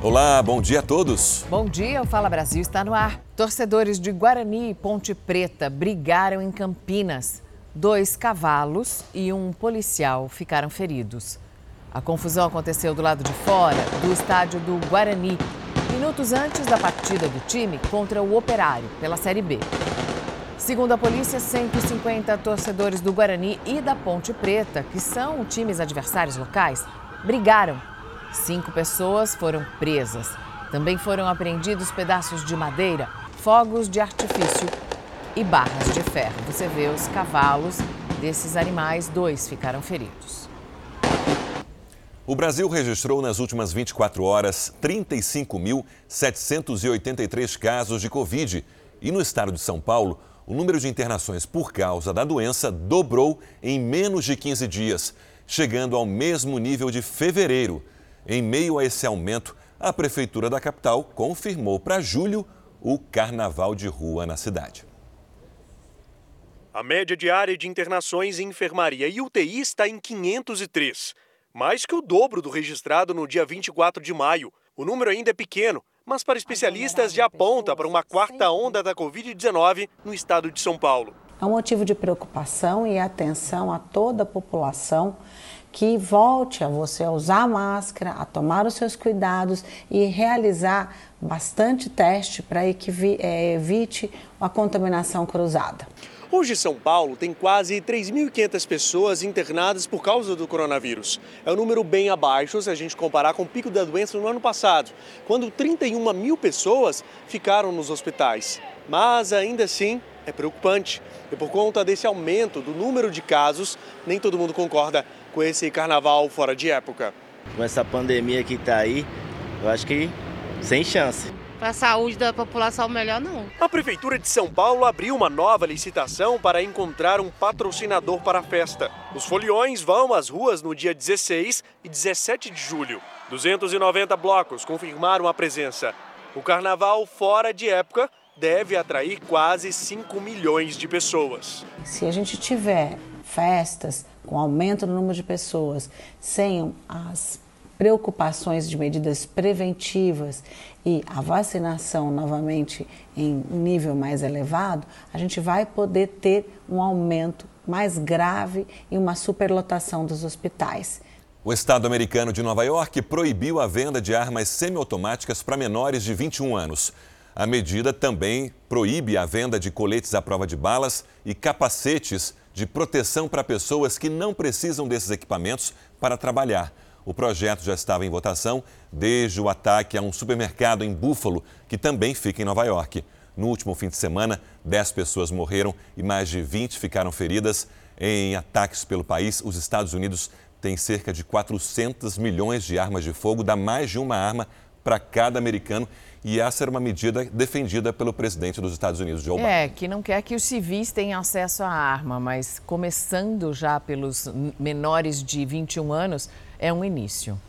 Olá, bom dia a todos. Bom dia, o Fala Brasil está no ar. Torcedores de Guarani e Ponte Preta brigaram em Campinas. Dois cavalos e um policial ficaram feridos. A confusão aconteceu do lado de fora do estádio do Guarani, minutos antes da partida do time contra o Operário, pela Série B. Segundo a polícia, 150 torcedores do Guarani e da Ponte Preta, que são times adversários locais, brigaram Cinco pessoas foram presas. Também foram apreendidos pedaços de madeira, fogos de artifício e barras de ferro. Você vê os cavalos desses animais, dois ficaram feridos. O Brasil registrou nas últimas 24 horas 35.783 casos de Covid. E no estado de São Paulo, o número de internações por causa da doença dobrou em menos de 15 dias, chegando ao mesmo nível de fevereiro. Em meio a esse aumento, a Prefeitura da capital confirmou para julho o carnaval de rua na cidade. A média diária de internações em enfermaria e UTI está em 503, mais que o dobro do registrado no dia 24 de maio. O número ainda é pequeno, mas para especialistas já aponta para uma quarta onda da Covid-19 no estado de São Paulo. É um motivo de preocupação e atenção a toda a população que volte a você a usar a máscara, a tomar os seus cuidados e realizar bastante teste para que é, evite a contaminação cruzada. Hoje, São Paulo tem quase 3.500 pessoas internadas por causa do coronavírus. É um número bem abaixo se a gente comparar com o pico da doença no ano passado, quando 31 mil pessoas ficaram nos hospitais. Mas ainda assim, é preocupante. E por conta desse aumento do número de casos, nem todo mundo concorda com esse carnaval fora de época. Com essa pandemia que está aí, eu acho que sem chance. Para a saúde da população, melhor não. A Prefeitura de São Paulo abriu uma nova licitação para encontrar um patrocinador para a festa. Os foliões vão às ruas no dia 16 e 17 de julho. 290 blocos confirmaram a presença. O carnaval fora de época deve atrair quase 5 milhões de pessoas. Se a gente tiver festas com aumento no número de pessoas, sem as preocupações de medidas preventivas e a vacinação novamente em nível mais elevado, a gente vai poder ter um aumento mais grave e uma superlotação dos hospitais. O Estado americano de Nova York proibiu a venda de armas semiautomáticas para menores de 21 anos. A medida também proíbe a venda de coletes à prova de balas e capacetes de proteção para pessoas que não precisam desses equipamentos para trabalhar. O projeto já estava em votação desde o ataque a um supermercado em Buffalo, que também fica em Nova York. No último fim de semana, 10 pessoas morreram e mais de 20 ficaram feridas em ataques pelo país. Os Estados Unidos têm cerca de 400 milhões de armas de fogo, dá mais de uma arma para cada americano e essa era uma medida defendida pelo presidente dos Estados Unidos, Joe Biden. É, que não quer que os civis tenham acesso à arma, mas começando já pelos menores de 21 anos, é um início.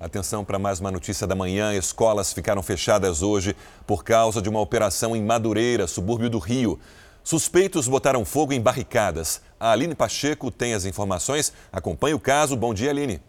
Atenção para mais uma notícia da manhã. Escolas ficaram fechadas hoje por causa de uma operação em Madureira, subúrbio do Rio. Suspeitos botaram fogo em barricadas. A Aline Pacheco tem as informações. Acompanhe o caso. Bom dia, Aline.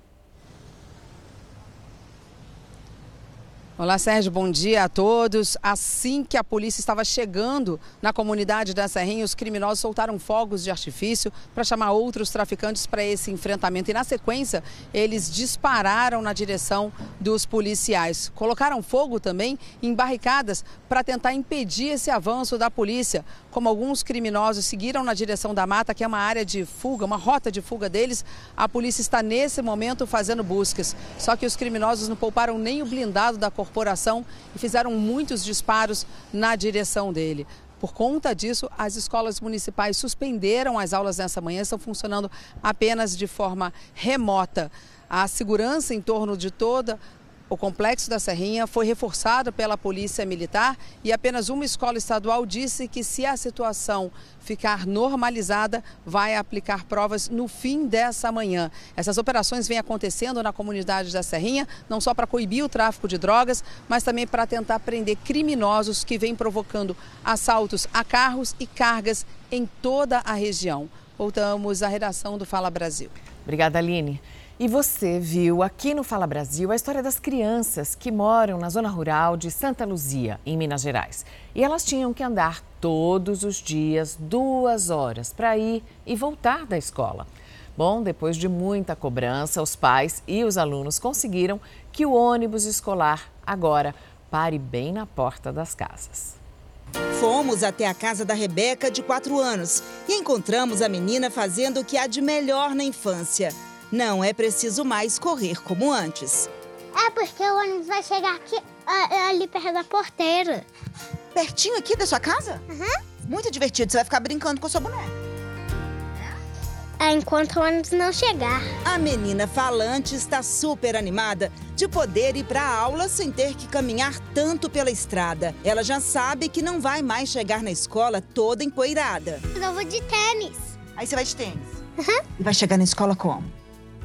Olá, Sérgio, bom dia a todos. Assim que a polícia estava chegando na comunidade da Serrinha, os criminosos soltaram fogos de artifício para chamar outros traficantes para esse enfrentamento. E na sequência, eles dispararam na direção dos policiais. Colocaram fogo também em barricadas para tentar impedir esse avanço da polícia. Como alguns criminosos seguiram na direção da mata, que é uma área de fuga, uma rota de fuga deles, a polícia está nesse momento fazendo buscas. Só que os criminosos não pouparam nem o blindado da corporação corporação e fizeram muitos disparos na direção dele. Por conta disso, as escolas municipais suspenderam as aulas nessa manhã, estão funcionando apenas de forma remota. A segurança em torno de toda o complexo da Serrinha foi reforçado pela Polícia Militar e apenas uma escola estadual disse que, se a situação ficar normalizada, vai aplicar provas no fim dessa manhã. Essas operações vêm acontecendo na comunidade da Serrinha, não só para coibir o tráfico de drogas, mas também para tentar prender criminosos que vêm provocando assaltos a carros e cargas em toda a região. Voltamos à redação do Fala Brasil. Obrigada, Aline. E você viu aqui no Fala Brasil a história das crianças que moram na zona rural de Santa Luzia, em Minas Gerais. E elas tinham que andar todos os dias duas horas para ir e voltar da escola. Bom, depois de muita cobrança, os pais e os alunos conseguiram que o ônibus escolar agora pare bem na porta das casas. Fomos até a casa da Rebeca, de 4 anos, e encontramos a menina fazendo o que há de melhor na infância não é preciso mais correr como antes. É porque o ônibus vai chegar aqui, ali perto da porteira. Pertinho aqui da sua casa? Uhum. Muito divertido, você vai ficar brincando com a sua boneca. É, enquanto o ônibus não chegar. A menina falante está super animada de poder ir para a aula sem ter que caminhar tanto pela estrada. Ela já sabe que não vai mais chegar na escola toda empoeirada. Eu vou de tênis. Aí você vai de tênis? Uhum. E vai chegar na escola como?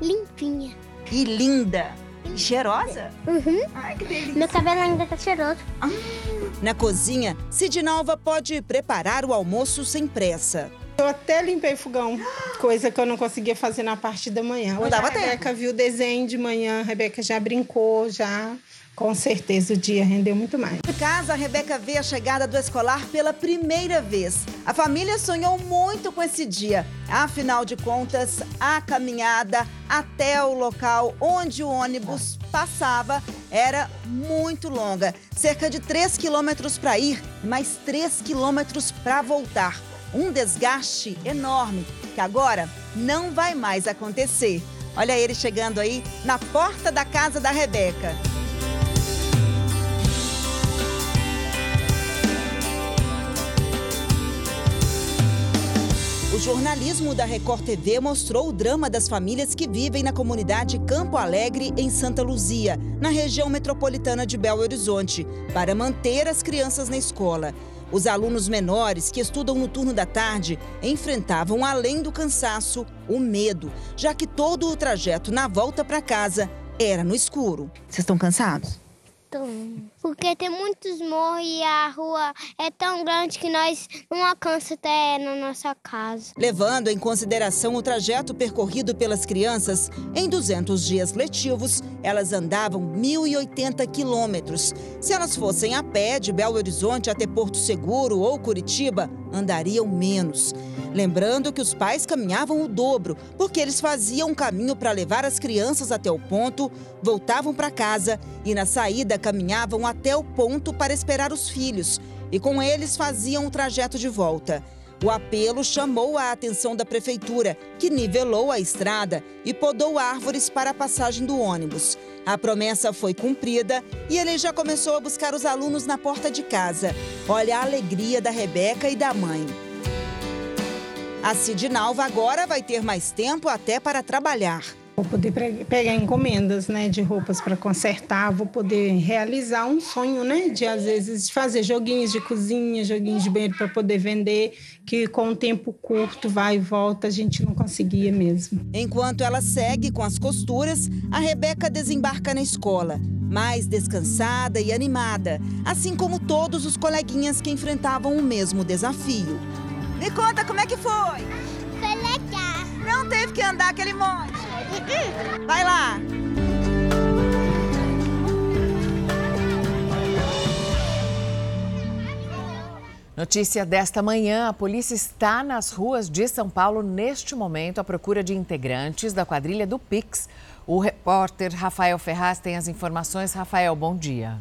Limpinha. E linda. E cheirosa? Uhum. Ai, que delícia. Meu cabelo ainda tá cheiroso. Ah. Na cozinha, Sidnalva pode preparar o almoço sem pressa. Eu até limpei o fogão, coisa que eu não conseguia fazer na parte da manhã. Não dava a Rebeca viu o desenho de manhã, a Rebeca já brincou, já com certeza o dia rendeu muito mais. Em casa, a Rebeca vê a chegada do escolar pela primeira vez. A família sonhou muito com esse dia. Afinal de contas, a caminhada até o local onde o ônibus passava era muito longa. Cerca de 3 quilômetros para ir mais 3 quilômetros para voltar. Um desgaste enorme que agora não vai mais acontecer. Olha ele chegando aí na porta da casa da Rebeca. Jornalismo da Record TV mostrou o drama das famílias que vivem na comunidade Campo Alegre, em Santa Luzia, na região metropolitana de Belo Horizonte, para manter as crianças na escola. Os alunos menores que estudam no turno da tarde enfrentavam, além do cansaço, o medo, já que todo o trajeto na volta para casa era no escuro. Vocês estão cansados? Porque tem muitos morros e a rua é tão grande que nós não alcançamos até na nossa casa. Levando em consideração o trajeto percorrido pelas crianças, em 200 dias letivos, elas andavam 1.080 quilômetros. Se elas fossem a pé de Belo Horizonte até Porto Seguro ou Curitiba, andariam menos. Lembrando que os pais caminhavam o dobro, porque eles faziam um caminho para levar as crianças até o ponto, voltavam para casa e na saída caminhavam até o ponto para esperar os filhos e com eles faziam o trajeto de volta. O apelo chamou a atenção da prefeitura, que nivelou a estrada e podou árvores para a passagem do ônibus. A promessa foi cumprida e ele já começou a buscar os alunos na porta de casa. Olha a alegria da Rebeca e da mãe. A Cidinalva agora vai ter mais tempo até para trabalhar. Vou poder pegar encomendas, né, de roupas para consertar, vou poder realizar um sonho, né, de às vezes fazer joguinhos de cozinha, joguinhos de banheiro para poder vender, que com um tempo curto vai e volta a gente não conseguia mesmo. Enquanto ela segue com as costuras, a Rebeca desembarca na escola, mais descansada e animada, assim como todos os coleguinhas que enfrentavam o mesmo desafio. Me conta como é que foi? Foi legal. Não teve que andar aquele monte. Vai lá. Notícia desta manhã: a polícia está nas ruas de São Paulo neste momento à procura de integrantes da quadrilha do Pix. O repórter Rafael Ferraz tem as informações. Rafael, bom dia.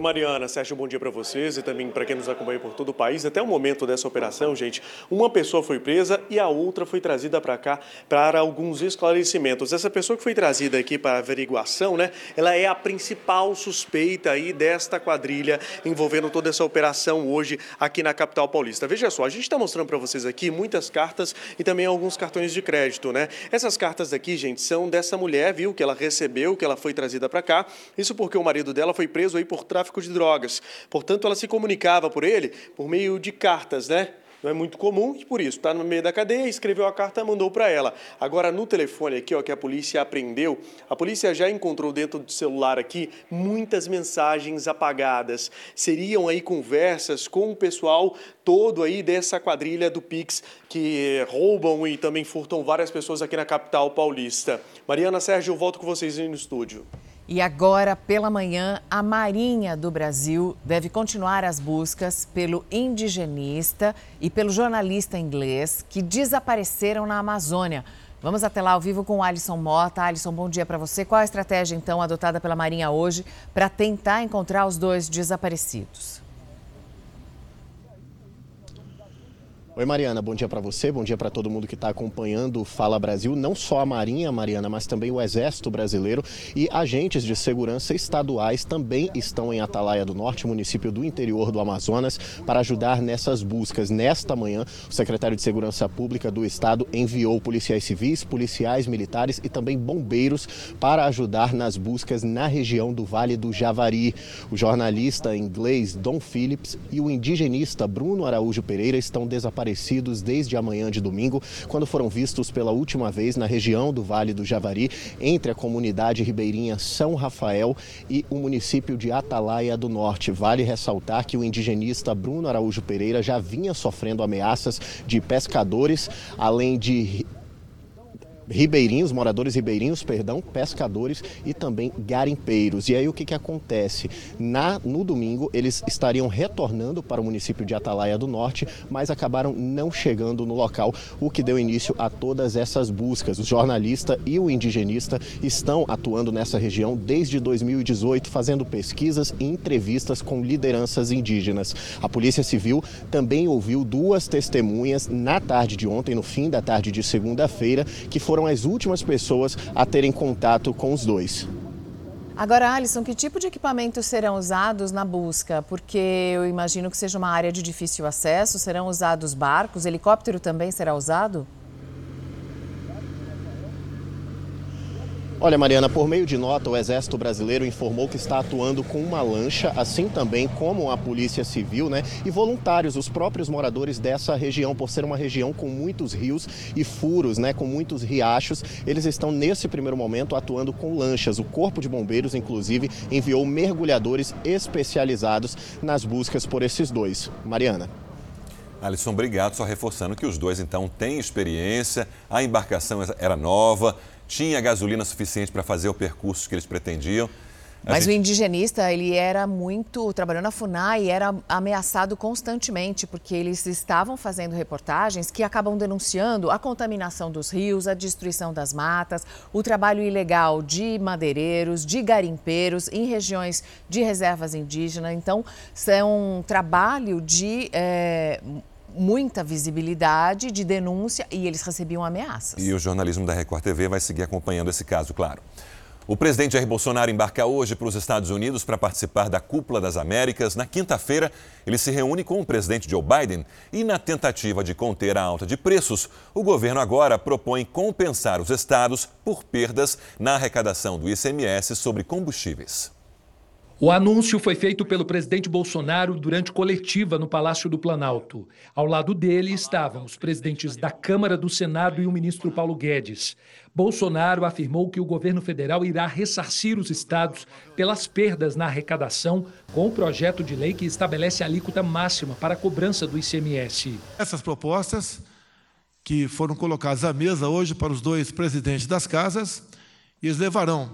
Mariana, Sérgio, bom dia para vocês e também para quem nos acompanha por todo o país. Até o momento dessa operação, gente, uma pessoa foi presa e a outra foi trazida para cá para alguns esclarecimentos. Essa pessoa que foi trazida aqui para averiguação, né, ela é a principal suspeita aí desta quadrilha envolvendo toda essa operação hoje aqui na capital paulista. Veja só, a gente está mostrando para vocês aqui muitas cartas e também alguns cartões de crédito, né? Essas cartas aqui, gente, são dessa mulher, viu, que ela recebeu, que ela foi trazida para cá. Isso porque o marido dela foi preso aí por tráfico tráfico de drogas. Portanto, ela se comunicava por ele por meio de cartas, né? não é muito comum e por isso está no meio da cadeia, escreveu a carta, mandou para ela. Agora no telefone aqui, ó, que a polícia apreendeu, a polícia já encontrou dentro do celular aqui muitas mensagens apagadas. Seriam aí conversas com o pessoal todo aí dessa quadrilha do Pix que roubam e também furtam várias pessoas aqui na capital paulista. Mariana Sérgio, volto com vocês aí no estúdio. E agora, pela manhã, a Marinha do Brasil deve continuar as buscas pelo indigenista e pelo jornalista inglês que desapareceram na Amazônia. Vamos até lá ao vivo com o Alisson Mota. Alisson, bom dia para você. Qual a estratégia, então, adotada pela Marinha hoje para tentar encontrar os dois desaparecidos? Oi, Mariana, bom dia para você, bom dia para todo mundo que está acompanhando o Fala Brasil, não só a Marinha, Mariana, mas também o Exército Brasileiro e agentes de segurança estaduais também estão em Atalaia do Norte, município do interior do Amazonas, para ajudar nessas buscas. Nesta manhã, o secretário de Segurança Pública do Estado enviou policiais civis, policiais militares e também bombeiros para ajudar nas buscas na região do Vale do Javari. O jornalista inglês Don Phillips e o indigenista Bruno Araújo Pereira estão desaparecidos desaparecidos desde a manhã de domingo, quando foram vistos pela última vez na região do Vale do Javari, entre a comunidade ribeirinha São Rafael e o município de Atalaia do Norte. Vale ressaltar que o indigenista Bruno Araújo Pereira já vinha sofrendo ameaças de pescadores, além de ribeirinhos, moradores ribeirinhos, perdão, pescadores e também garimpeiros. E aí o que, que acontece? Na, no domingo, eles estariam retornando para o município de Atalaia do Norte, mas acabaram não chegando no local, o que deu início a todas essas buscas. O jornalista e o indigenista estão atuando nessa região desde 2018, fazendo pesquisas e entrevistas com lideranças indígenas. A Polícia Civil também ouviu duas testemunhas na tarde de ontem, no fim da tarde de segunda-feira, que foram foram as últimas pessoas a terem contato com os dois. Agora, Alisson, que tipo de equipamentos serão usados na busca? Porque eu imagino que seja uma área de difícil acesso. Serão usados barcos? Helicóptero também será usado? Olha, Mariana, por meio de nota, o Exército Brasileiro informou que está atuando com uma lancha, assim também como a Polícia Civil, né? E voluntários, os próprios moradores dessa região, por ser uma região com muitos rios e furos, né? Com muitos riachos, eles estão nesse primeiro momento atuando com lanchas. O Corpo de Bombeiros, inclusive, enviou mergulhadores especializados nas buscas por esses dois. Mariana. Alisson, obrigado. Só reforçando que os dois, então, têm experiência, a embarcação era nova tinha gasolina suficiente para fazer o percurso que eles pretendiam. Mas gente... o indigenista, ele era muito, trabalhou na FUNAI e era ameaçado constantemente, porque eles estavam fazendo reportagens que acabam denunciando a contaminação dos rios, a destruição das matas, o trabalho ilegal de madeireiros, de garimpeiros em regiões de reservas indígenas. Então, é um trabalho de é, muita visibilidade de denúncia e eles recebiam ameaças. E o jornalismo da Record TV vai seguir acompanhando esse caso, claro. O presidente Jair Bolsonaro embarca hoje para os Estados Unidos para participar da Cúpula das Américas. Na quinta-feira, ele se reúne com o presidente Joe Biden e, na tentativa de conter a alta de preços, o governo agora propõe compensar os estados por perdas na arrecadação do ICMS sobre combustíveis. O anúncio foi feito pelo presidente Bolsonaro durante coletiva no Palácio do Planalto. Ao lado dele estavam os presidentes da Câmara, do Senado e o ministro Paulo Guedes. Bolsonaro afirmou que o governo federal irá ressarcir os estados pelas perdas na arrecadação com o projeto de lei que estabelece a alíquota máxima para a cobrança do ICMS. Essas propostas que foram colocadas à mesa hoje para os dois presidentes das casas, eles levarão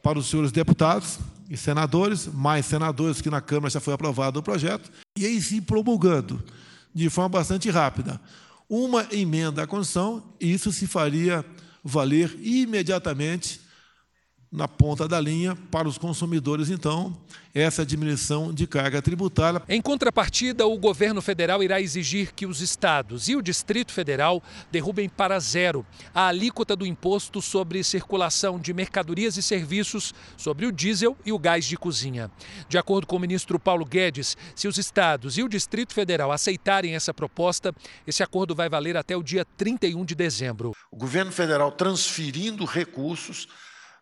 para os senhores deputados e senadores, mais senadores que na Câmara já foi aprovado o projeto, e aí sim promulgando de forma bastante rápida. Uma emenda à Constituição, e isso se faria valer imediatamente na ponta da linha para os consumidores, então, essa diminuição de carga tributária. Em contrapartida, o governo federal irá exigir que os estados e o Distrito Federal derrubem para zero a alíquota do imposto sobre circulação de mercadorias e serviços sobre o diesel e o gás de cozinha. De acordo com o ministro Paulo Guedes, se os estados e o Distrito Federal aceitarem essa proposta, esse acordo vai valer até o dia 31 de dezembro. O governo federal transferindo recursos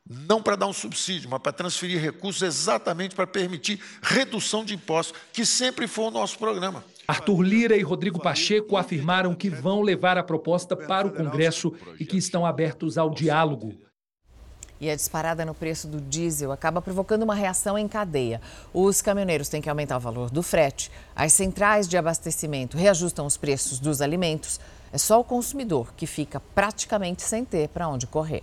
não para dar um subsídio, mas para transferir recursos exatamente para permitir redução de impostos, que sempre foi o nosso programa. Arthur Lira e Rodrigo Pacheco afirmaram que vão levar a proposta para o Congresso e que estão abertos ao diálogo. E a disparada no preço do diesel acaba provocando uma reação em cadeia. Os caminhoneiros têm que aumentar o valor do frete, as centrais de abastecimento reajustam os preços dos alimentos. É só o consumidor que fica praticamente sem ter para onde correr.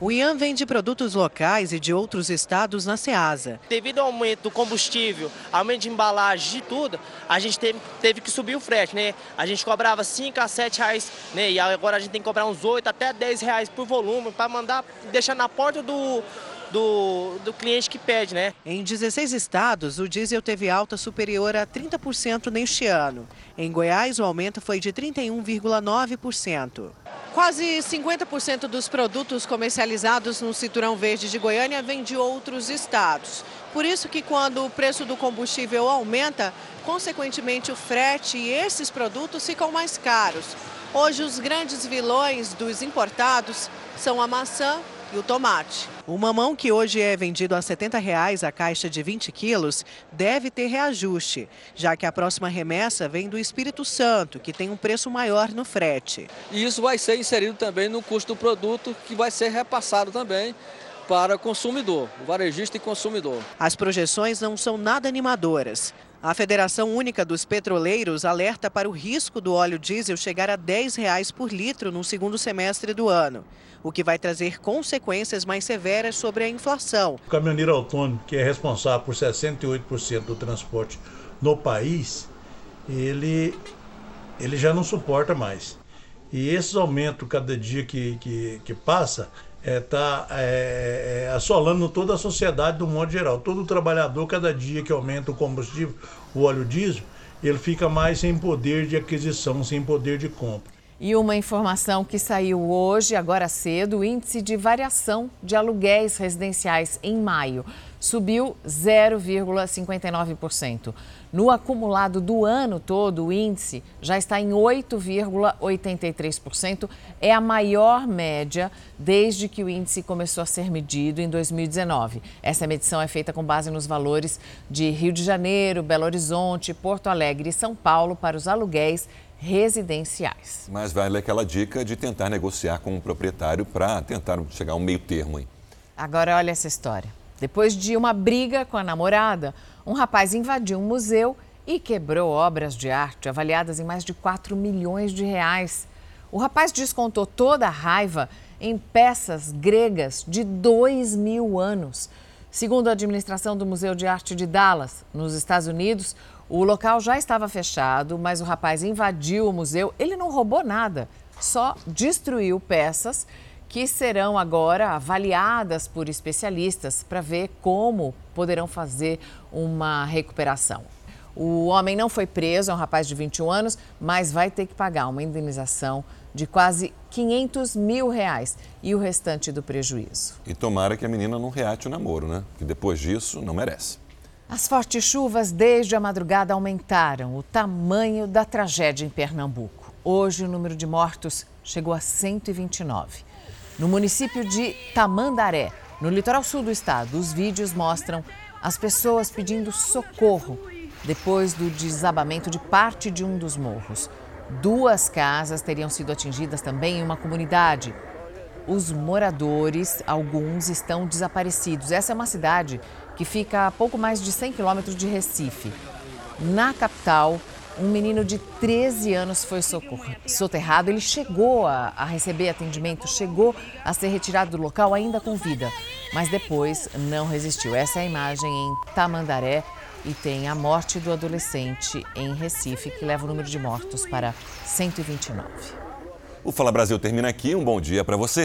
O IAM vende produtos locais e de outros estados na Ceasa. Devido ao aumento do combustível, aumento de embalagem, de tudo, a gente teve, teve que subir o frete, né? A gente cobrava 5 a 7 reais, né? E agora a gente tem que cobrar uns 8 até 10 reais por volume para mandar, deixar na porta do, do, do, cliente que pede, né? Em 16 estados, o diesel teve alta superior a 30% neste ano. Em Goiás, o aumento foi de 31,9%. Quase 50% dos produtos comercializados no Cinturão Verde de Goiânia vêm de outros estados. Por isso que quando o preço do combustível aumenta, consequentemente o frete e esses produtos ficam mais caros. Hoje os grandes vilões dos importados são a maçã e o tomate. O mamão, que hoje é vendido a 70 reais a caixa de 20 quilos, deve ter reajuste, já que a próxima remessa vem do Espírito Santo, que tem um preço maior no frete. E isso vai ser inserido também no custo do produto, que vai ser repassado também para o consumidor, o varejista e consumidor. As projeções não são nada animadoras. A Federação Única dos Petroleiros alerta para o risco do óleo diesel chegar a 10 reais por litro no segundo semestre do ano, o que vai trazer consequências mais severas sobre a inflação. O caminhoneiro autônomo, que é responsável por 68% do transporte no país, ele, ele já não suporta mais. E esses aumentos cada dia que, que, que passa está é, tá, é, é, assolando toda a sociedade do modo geral. Todo trabalhador, cada dia que aumenta o combustível, o óleo diesel, ele fica mais sem poder de aquisição, sem poder de compra. E uma informação que saiu hoje, agora cedo, o índice de variação de aluguéis residenciais em maio subiu 0,59%. No acumulado do ano todo, o índice já está em 8,83%. É a maior média desde que o índice começou a ser medido em 2019. Essa medição é feita com base nos valores de Rio de Janeiro, Belo Horizonte, Porto Alegre e São Paulo para os aluguéis residenciais. Mas vale aquela dica de tentar negociar com o proprietário para tentar chegar a um meio termo. Hein? Agora olha essa história. Depois de uma briga com a namorada, um rapaz invadiu um museu e quebrou obras de arte avaliadas em mais de 4 milhões de reais. O rapaz descontou toda a raiva em peças gregas de 2 mil anos. Segundo a administração do Museu de Arte de Dallas, nos Estados Unidos, o local já estava fechado, mas o rapaz invadiu o museu. Ele não roubou nada, só destruiu peças que serão agora avaliadas por especialistas para ver como poderão fazer uma recuperação. O homem não foi preso, é um rapaz de 21 anos, mas vai ter que pagar uma indenização de quase 500 mil reais e o restante do prejuízo. E tomara que a menina não reate o namoro, né? Que depois disso não merece. As fortes chuvas desde a madrugada aumentaram o tamanho da tragédia em Pernambuco. Hoje o número de mortos chegou a 129. No município de Tamandaré, no litoral sul do estado, os vídeos mostram as pessoas pedindo socorro depois do desabamento de parte de um dos morros. Duas casas teriam sido atingidas também em uma comunidade. Os moradores, alguns, estão desaparecidos. Essa é uma cidade que fica a pouco mais de 100 quilômetros de Recife. Na capital, um menino de 13 anos foi soterrado. Ele chegou a, a, receber atendimento, chegou a ser retirado do local ainda com vida, mas depois não resistiu. Essa é a imagem em Tamandaré e tem a morte do adolescente em Recife, que leva o número de mortos para 129. O Fala Brasil termina aqui. Um bom dia para você.